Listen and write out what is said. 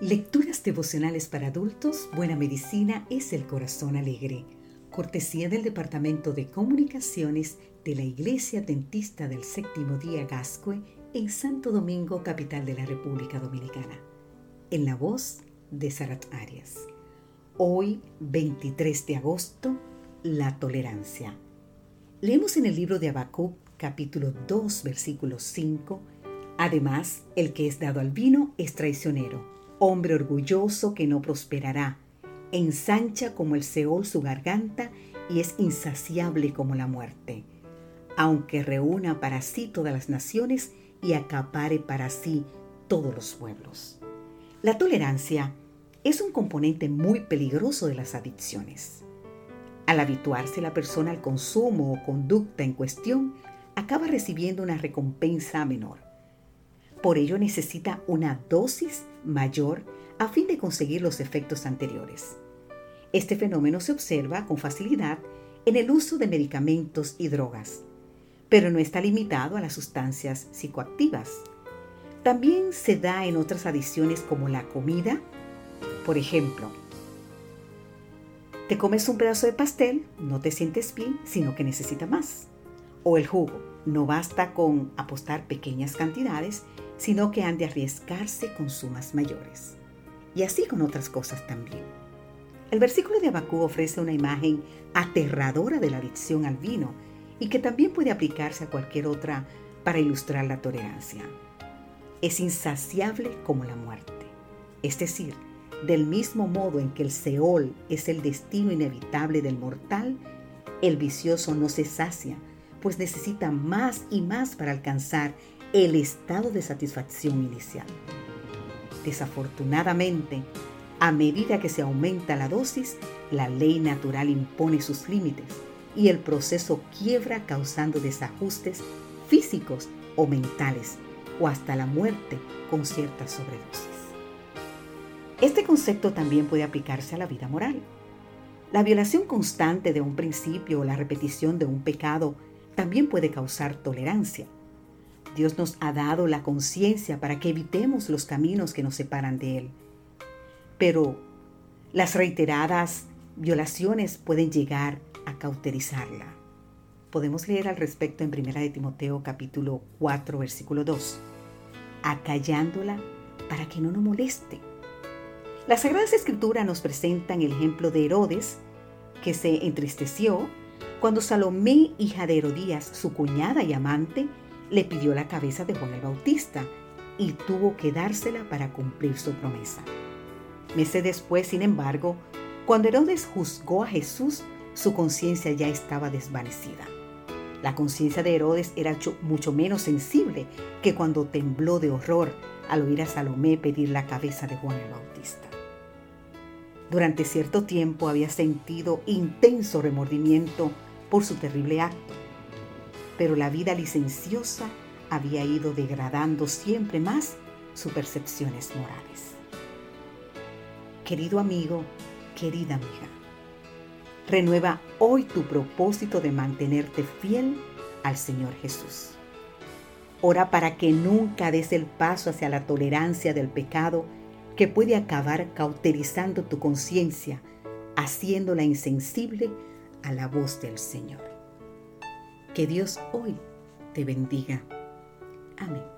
Lecturas devocionales para adultos, Buena Medicina es el Corazón Alegre. Cortesía del Departamento de Comunicaciones de la Iglesia Dentista del Séptimo Día Gascue en Santo Domingo, capital de la República Dominicana. En la voz de Sarat Arias. Hoy, 23 de agosto, la tolerancia. Leemos en el libro de Habacuc, capítulo 2, versículo 5. Además, el que es dado al vino es traicionero hombre orgulloso que no prosperará, ensancha como el Seol su garganta y es insaciable como la muerte, aunque reúna para sí todas las naciones y acapare para sí todos los pueblos. La tolerancia es un componente muy peligroso de las adicciones. Al habituarse la persona al consumo o conducta en cuestión, acaba recibiendo una recompensa menor. Por ello necesita una dosis mayor a fin de conseguir los efectos anteriores. Este fenómeno se observa con facilidad en el uso de medicamentos y drogas, pero no está limitado a las sustancias psicoactivas. También se da en otras adicciones como la comida. Por ejemplo, te comes un pedazo de pastel, no te sientes bien, sino que necesitas más. O el jugo, no basta con apostar pequeñas cantidades, sino que han de arriesgarse con sumas mayores. Y así con otras cosas también. El versículo de Abacú ofrece una imagen aterradora de la adicción al vino y que también puede aplicarse a cualquier otra para ilustrar la tolerancia. Es insaciable como la muerte. Es decir, del mismo modo en que el Seol es el destino inevitable del mortal, el vicioso no se sacia, pues necesita más y más para alcanzar el estado de satisfacción inicial. Desafortunadamente, a medida que se aumenta la dosis, la ley natural impone sus límites y el proceso quiebra causando desajustes físicos o mentales o hasta la muerte con ciertas sobredosis. Este concepto también puede aplicarse a la vida moral. La violación constante de un principio o la repetición de un pecado también puede causar tolerancia. Dios nos ha dado la conciencia para que evitemos los caminos que nos separan de Él. Pero las reiteradas violaciones pueden llegar a cauterizarla. Podemos leer al respecto en 1 de Timoteo capítulo 4 versículo 2. Acallándola para que no nos moleste. Las Sagradas Escrituras nos presentan el ejemplo de Herodes, que se entristeció cuando Salomé, hija de Herodías, su cuñada y amante, le pidió la cabeza de Juan el Bautista y tuvo que dársela para cumplir su promesa. Meses después, sin embargo, cuando Herodes juzgó a Jesús, su conciencia ya estaba desvanecida. La conciencia de Herodes era mucho menos sensible que cuando tembló de horror al oír a Salomé pedir la cabeza de Juan el Bautista. Durante cierto tiempo había sentido intenso remordimiento por su terrible acto pero la vida licenciosa había ido degradando siempre más sus percepciones morales. Querido amigo, querida amiga, renueva hoy tu propósito de mantenerte fiel al Señor Jesús. Ora para que nunca des el paso hacia la tolerancia del pecado que puede acabar cauterizando tu conciencia, haciéndola insensible a la voz del Señor. Que Dios hoy te bendiga. Amén.